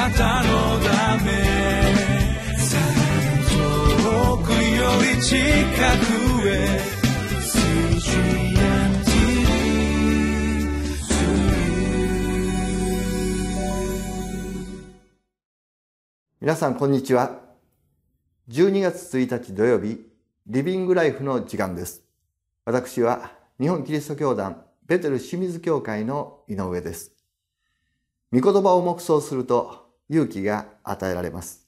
なたのため遠くより近くへ皆さんこんにちは。12月1日土曜日リビングライフの時間です。私は日本キリスト教団ベテル清水教会の井上です。御言葉を黙想すると勇気が与えられます。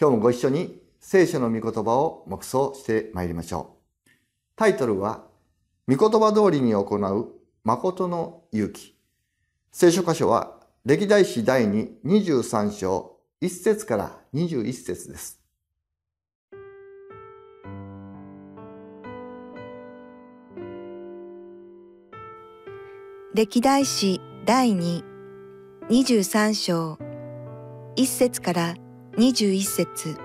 今日もご一緒に聖書の御言葉を黙想してまいりましょう。タイトルは御言葉通りに行う誠の勇気。聖書箇所は歴代史第2 23章1節から21節です。歴代史第2、23章、1節から21節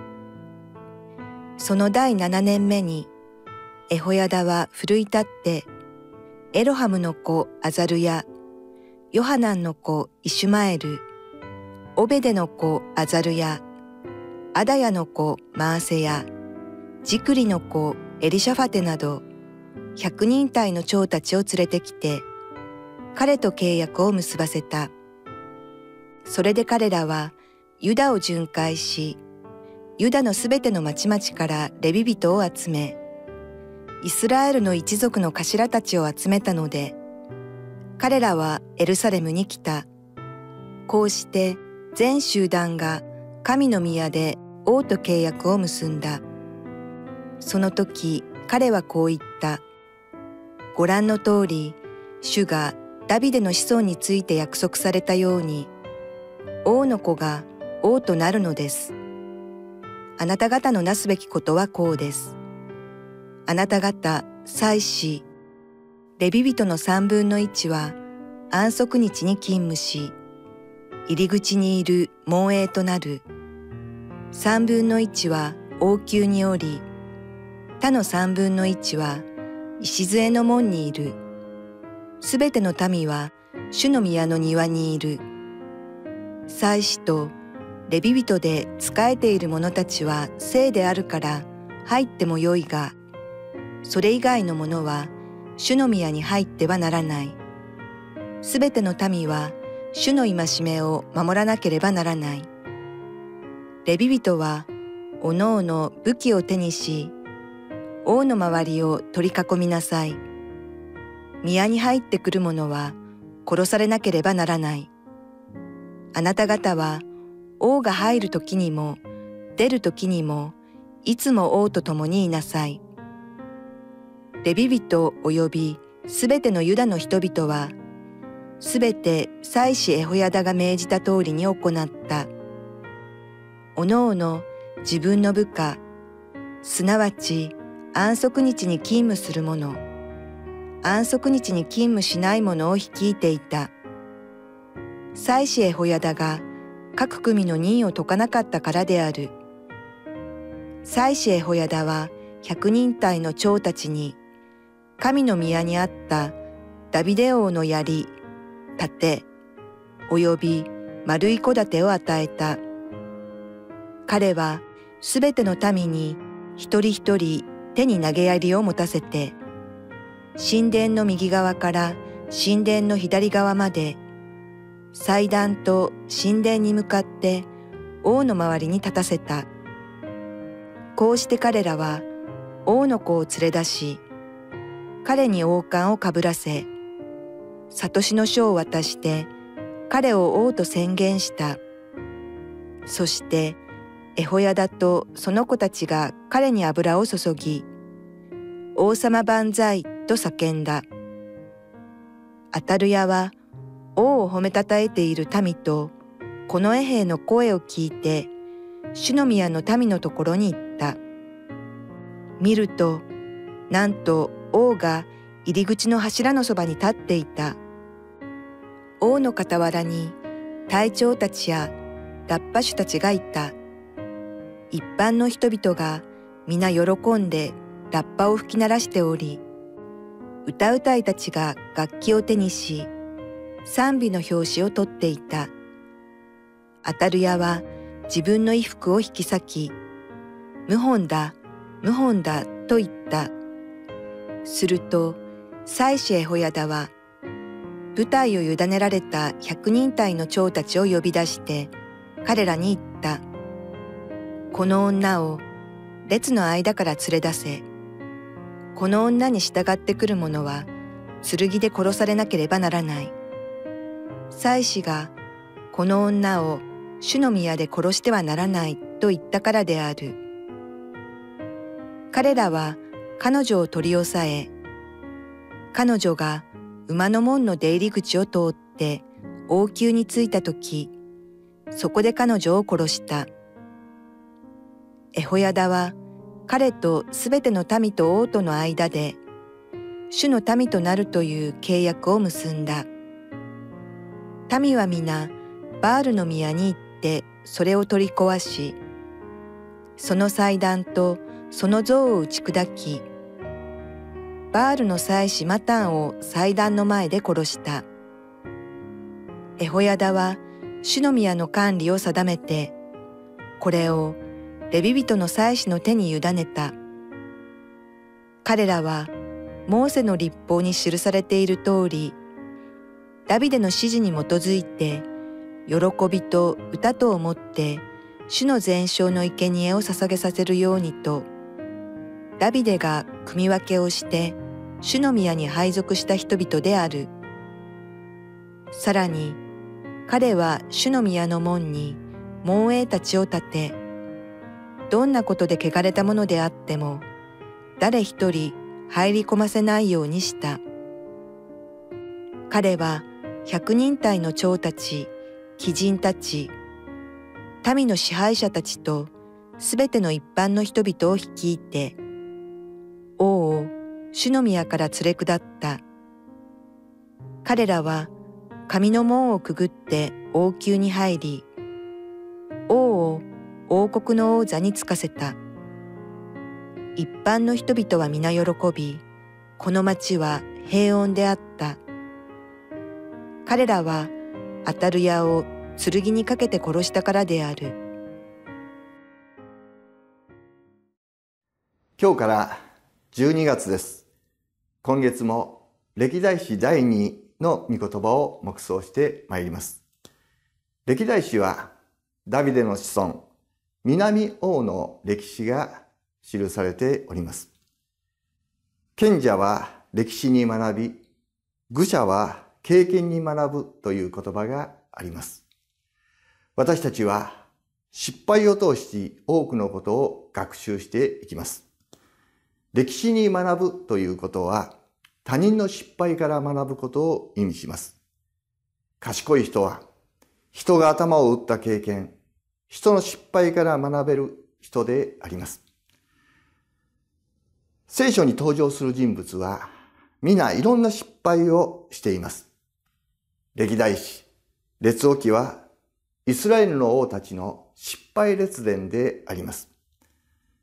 その第7年目に、エホヤダは奮い立って、エロハムの子アザルヤ、ヨハナンの子イシュマエル、オベデの子アザルヤ、アダヤの子マーセヤ、ジクリの子エリシャファテなど、百人隊の長たちを連れてきて、彼と契約を結ばせた。それで彼らはユダを巡回し、ユダのすべての町々からレビ人を集め、イスラエルの一族の頭たちを集めたので、彼らはエルサレムに来た。こうして全集団が神の宮で王と契約を結んだ。その時彼はこう言った。ご覧の通り、主がダビデの子孫について約束されたように、王の子が王となるのです。あなた方のなすべきことはこうです。あなた方、祭司、レビ人の三分の一は安息日に勤務し、入り口にいる門営となる。三分の一は王宮におり、他の三分の一は礎の門にいる。すべての民は主の宮の庭にいる。祭司とレビ人で仕えている者たちは聖であるから入ってもよいが、それ以外の者は主の宮に入ってはならない。すべての民は主の戒めを守らなければならない。レビ人は、おのおの武器を手にし、王の周りを取り囲みなさい。宮に入ってくる者は殺されなければならない。あなた方は王が入る時にも出る時にもいつも王と共にいなさい。レビ人及びすべてのユダの人々はすべて祭司エホヤダが命じた通りに行った。おのおの自分の部下、すなわち安息日に勤務する者、安息日に勤務しない者を率いていた。祭司エホヤダが各組の任を解かなかったからである。祭司エホヤダは百人隊の長たちに、神の宮にあったダビデ王の槍盾、及び丸い戸建てを与えた。彼はすべての民に一人一人手に投げ槍を持たせて、神殿の右側から神殿の左側まで、祭壇と神殿に向かって王の周りに立たせた。こうして彼らは王の子を連れ出し、彼に王冠をかぶらせ、悟しの書を渡して彼を王と宣言した。そしてエホヤダとその子たちが彼に油を注ぎ、王様万歳と叫んだ。アタルヤは王を褒めたたえている民とこの衛兵の声を聞いて、主の宮の民のところに行った。見ると、なんと王が入り口の柱のそばに立っていた。王の傍らに隊長たちやラッパ手たちがいた。一般の人々が皆喜んでラッパを吹き鳴らしており、歌うたいたちが楽器を手にし、賛美の表紙を取っていた。アタルヤは自分の衣服を引き裂き、謀反だ、謀反だと言った。すると、妻子エホヤダは、部隊を委ねられた百人隊の長たちを呼び出して、彼らに言った。この女を列の間から連れ出せ。この女に従ってくる者は、剣で殺されなければならない。妻子が、この女を主の宮で殺してはならないと言ったからである。彼らは彼女を取り押さえ、彼女が馬の門の出入り口を通って王宮に着いた時、そこで彼女を殺した。エホヤダは彼とすべての民と王との間で、主の民となるという契約を結んだ。民は皆、バールの宮に行ってそれを取り壊し、その祭壇とその像を打ち砕き、バールの祭司マタンを祭壇の前で殺した。エホヤダは主の宮の管理を定めて、これをレビ人の祭司の手に委ねた。彼らはモーセの立法に記されている通り、ダビデの指示に基づいて、喜びと歌とをもって主の全焼の生贄を捧げさせるようにと、ダビデが組み分けをして主の宮に配属した人々である。さらに、彼は主の宮の門に門営たちを立て、どんなことで汚れたものであっても、誰一人入り込ませないようにした。彼は百人隊の長たち、貴人たち、民の支配者たちとすべての一般の人々を率いて、王を主の宮から連れ下った。彼らは神の門をくぐって王宮に入り、王を王国の王座につかせた。一般の人々は皆喜び、この町は平穏であった。彼らはアタルヤを剣にかけて殺したからである。今日から12月です。今月も歴代史第2の御言葉を黙想してまいります。歴代史はダビデの子孫、南王の歴史が記されております。賢者は歴史に学び、愚者は経験に学ぶという言葉があります。私たちは失敗を通して多くのことを学習していきます。歴史に学ぶということは他人の失敗から学ぶことを意味します。賢い人は人が頭を打った経験、人の失敗から学べる人であります。聖書に登場する人物は皆いろんな失敗をしています。歴代史、列王記はイスラエルの王たちの失敗列伝であります。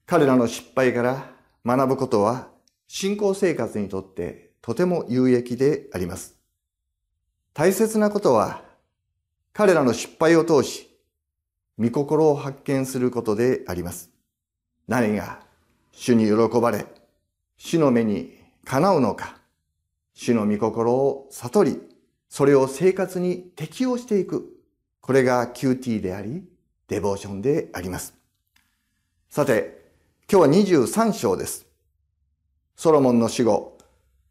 彼らの失敗から学ぶことは信仰生活にとってとても有益であります。大切なことは彼らの失敗を通し、御心を発見することであります。何が主に喜ばれ、主の目にかなうのか、主の御心を悟り、それを生活に適応していく。これが QT であり、デボーションであります。さて、今日は23章です。ソロモンの死後、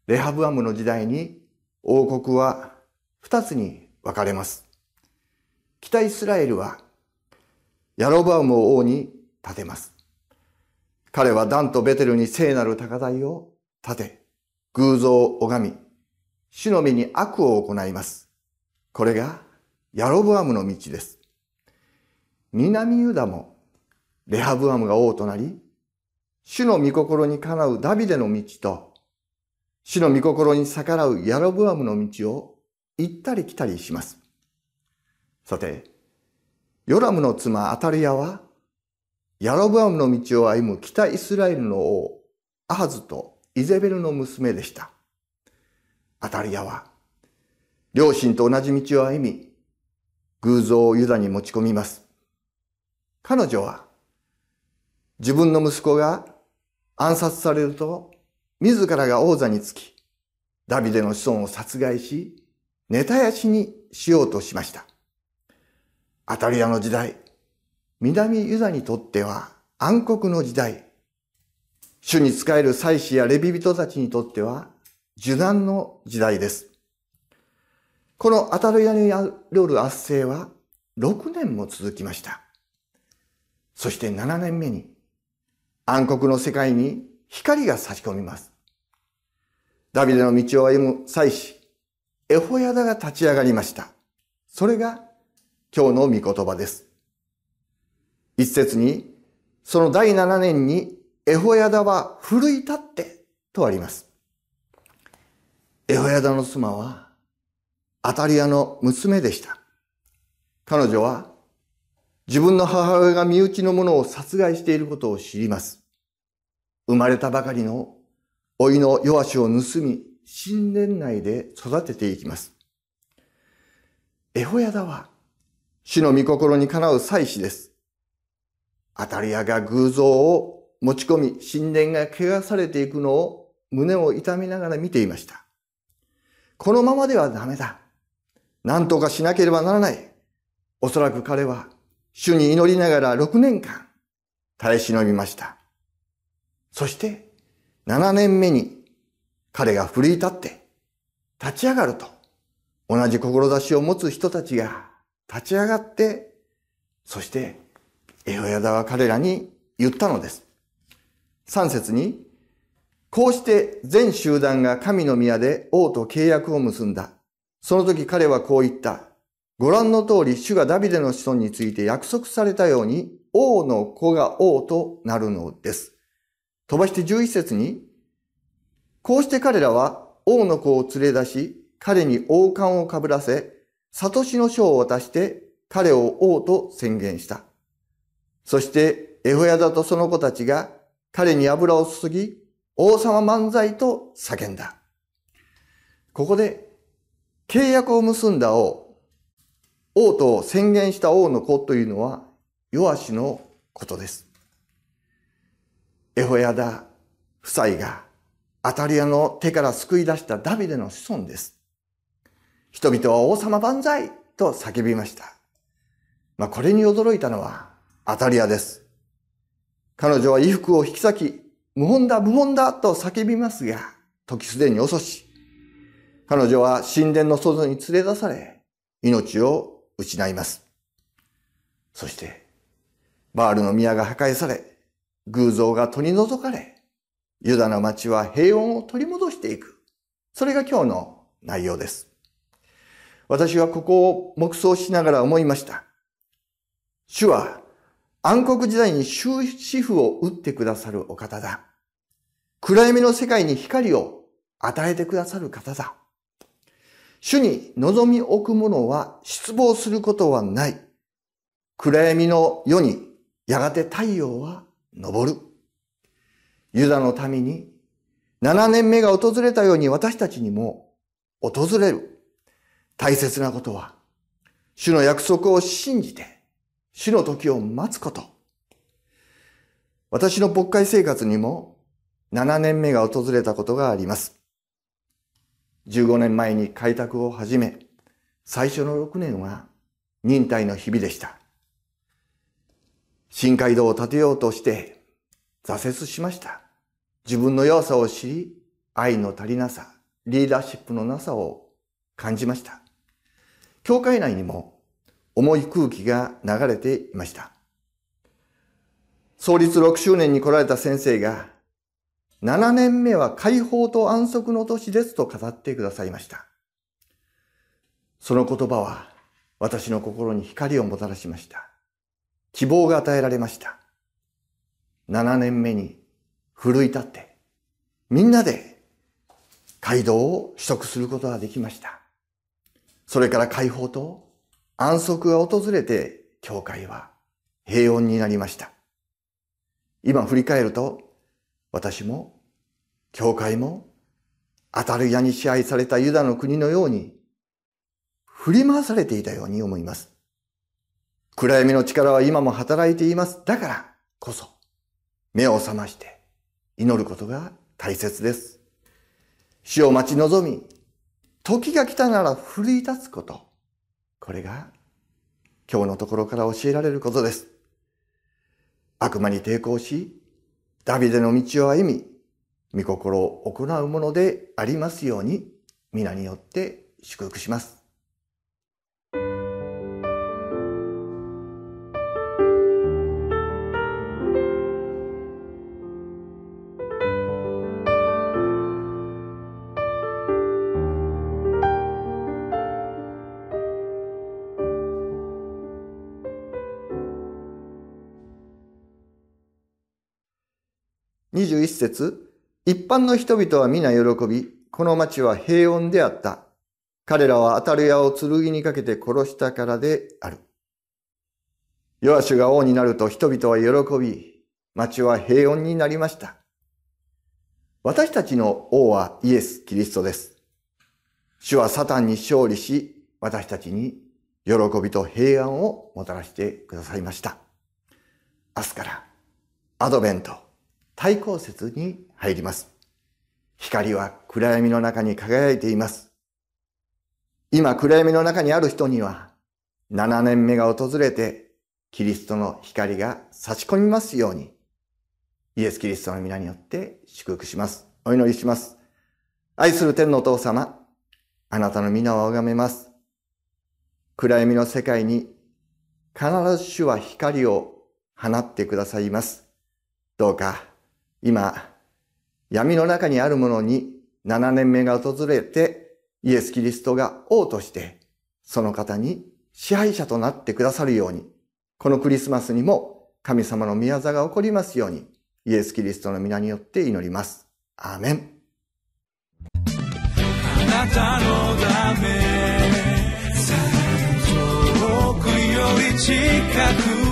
レハブアムの時代に王国は二つに分かれます。北イスラエルはヤロブアムを王に立てます。彼はダンとベテルに聖なる高台を建て、偶像を拝み、主の目に悪を行います。これがヤロブアムの道です。南ユダもレハブアムが王となり、主の御心にかなうダビデの道と、主の御心に逆らうヤロブアムの道を行ったり来たりします。さて、ヨラムの妻アタリアは、ヤロブアムの道を歩む北イスラエルの王、アハズとイゼベルの娘でした。アタリアは、両親と同じ道を歩み、偶像をユダに持ち込みます。彼女は自分の息子が暗殺されると自らが王座につき、ダビデの子孫を殺害し、ネタヤしにしようとしました。アタリアの時代、南ユダにとっては暗黒の時代、主に仕える祭司やレビ人たちにとっては受難の時代です。このアタリアによる圧政は6年も続きました。そして7年目に暗黒の世界に光が差し込みます。ダビデの道を歩む祭司、エホヤダが立ち上がりました。それが今日の御言葉です。一節に、その第七年にエホヤダは奮い立ってとあります。エホヤダの妻はアタリアの娘でした。彼女は自分の母親が身内の者を殺害していることを知ります。生まれたばかりの老いの弱しを盗み、神殿内で育てていきます。エホヤダは主の御心にかなう祭司です。アタリアが偶像を持ち込み、神殿が汚されていくのを胸を痛みながら見ていました。このままではダメだ。何とかしなければならない。おそらく彼は主に祈りながら6年間耐え忍びました。そして7年目に彼が奮い立って立ち上がると同じ志を持つ人たちが立ち上がって、そしてエホヤダは彼らに言ったのです。3節に、こうして全集団が神の宮で王と契約を結んだ。その時彼はこう言った。ご覧の通り主がダビデの子孫について約束されたように王の子が王となるのです。飛ばして11節に、こうして彼らは王の子を連れ出し、彼に王冠をかぶらせ、悟しの書を渡して彼を王と宣言した。そしてエホヤダとその子たちが彼に油を注ぎ、王様万歳と叫んだ。ここで契約を結んだ王、王と宣言した王の子というのは、ヨアシのことです。エホヤダ夫妻がアタリアの手から救い出したダビデの子孫です。人々は王様万歳と叫びました。まあ、これに驚いたのはアタリアです。彼女は衣服を引き裂き、無本だ、無本だと叫びますが、時すでに遅し。彼女は神殿の外に連れ出され、命を失います。そして、バールの宮が破壊され、偶像が取り除かれ、ユダの町は平穏を取り戻していく。それが今日の内容です。私はここを黙想しながら思いました。主は暗黒時代に終止符を打ってくださるお方だ。暗闇の世界に光を与えてくださる方だ。主に望み置くものは失望することはない。暗闇の世にやがて太陽は昇る。ユダの民に7年目が訪れたように私たちにも訪れる。大切なことは、主の約束を信じて、主の時を待つこと。私の牧会生活にも7年目が訪れたことがあります。15年前に開拓を始め、最初の6年は忍耐の日々でした。新街道を建てようとして挫折しました。自分の弱さを知り、愛の足りなさ、リーダーシップのなさを感じました。教会内にも重い空気が流れていました。創立6周年に来られた先生が、7年目は解放と安息の年ですと語ってくださいました。その言葉は私の心に光をもたらしました。希望が与えられました。7年目に奮い立って、みんなで街道を取得することができました。それから解放と安息が訪れて、教会は平穏になりました。今振り返ると、私も、教会も、当たる矢に支配されたユダの国のように、振り回されていたように思います。暗闇の力は今も働いています。だからこそ、目を覚まして祈ることが大切です。死を待ち望み、時が来たなら奮い立つこと。これが今日のところから教えられることです。悪魔に抵抗し、ダビデの道を歩み、御心を行うものでありますように、皆によって祝福します。21節一般の人々は皆喜び、この町は平穏であった。彼らは当たる矢を剣にかけて殺したからである。ヨアシュが王になると人々は喜び、町は平穏になりました。私たちの王はイエス・キリストです。主はサタンに勝利し、私たちに喜びと平安をもたらしてくださいました。明日からアドベント、対抗節に入ります。光は暗闇の中に輝いています。今暗闇の中にある人には、7年目が訪れて、キリストの光が差し込みますように、イエス・キリストの皆によって祝福します。お祈りします。愛する天のお父様、あなたの皆を拝めます。暗闇の世界に必ず主は光を放ってくださいます。どうか今、闇の中にあるものに7年目が訪れて、イエス・キリストが王として、その方に支配者となってくださるように、このクリスマスにも神様の宮座が起こりますように、イエス・キリストの皆によって祈ります。アーメン。あなたのため、より近く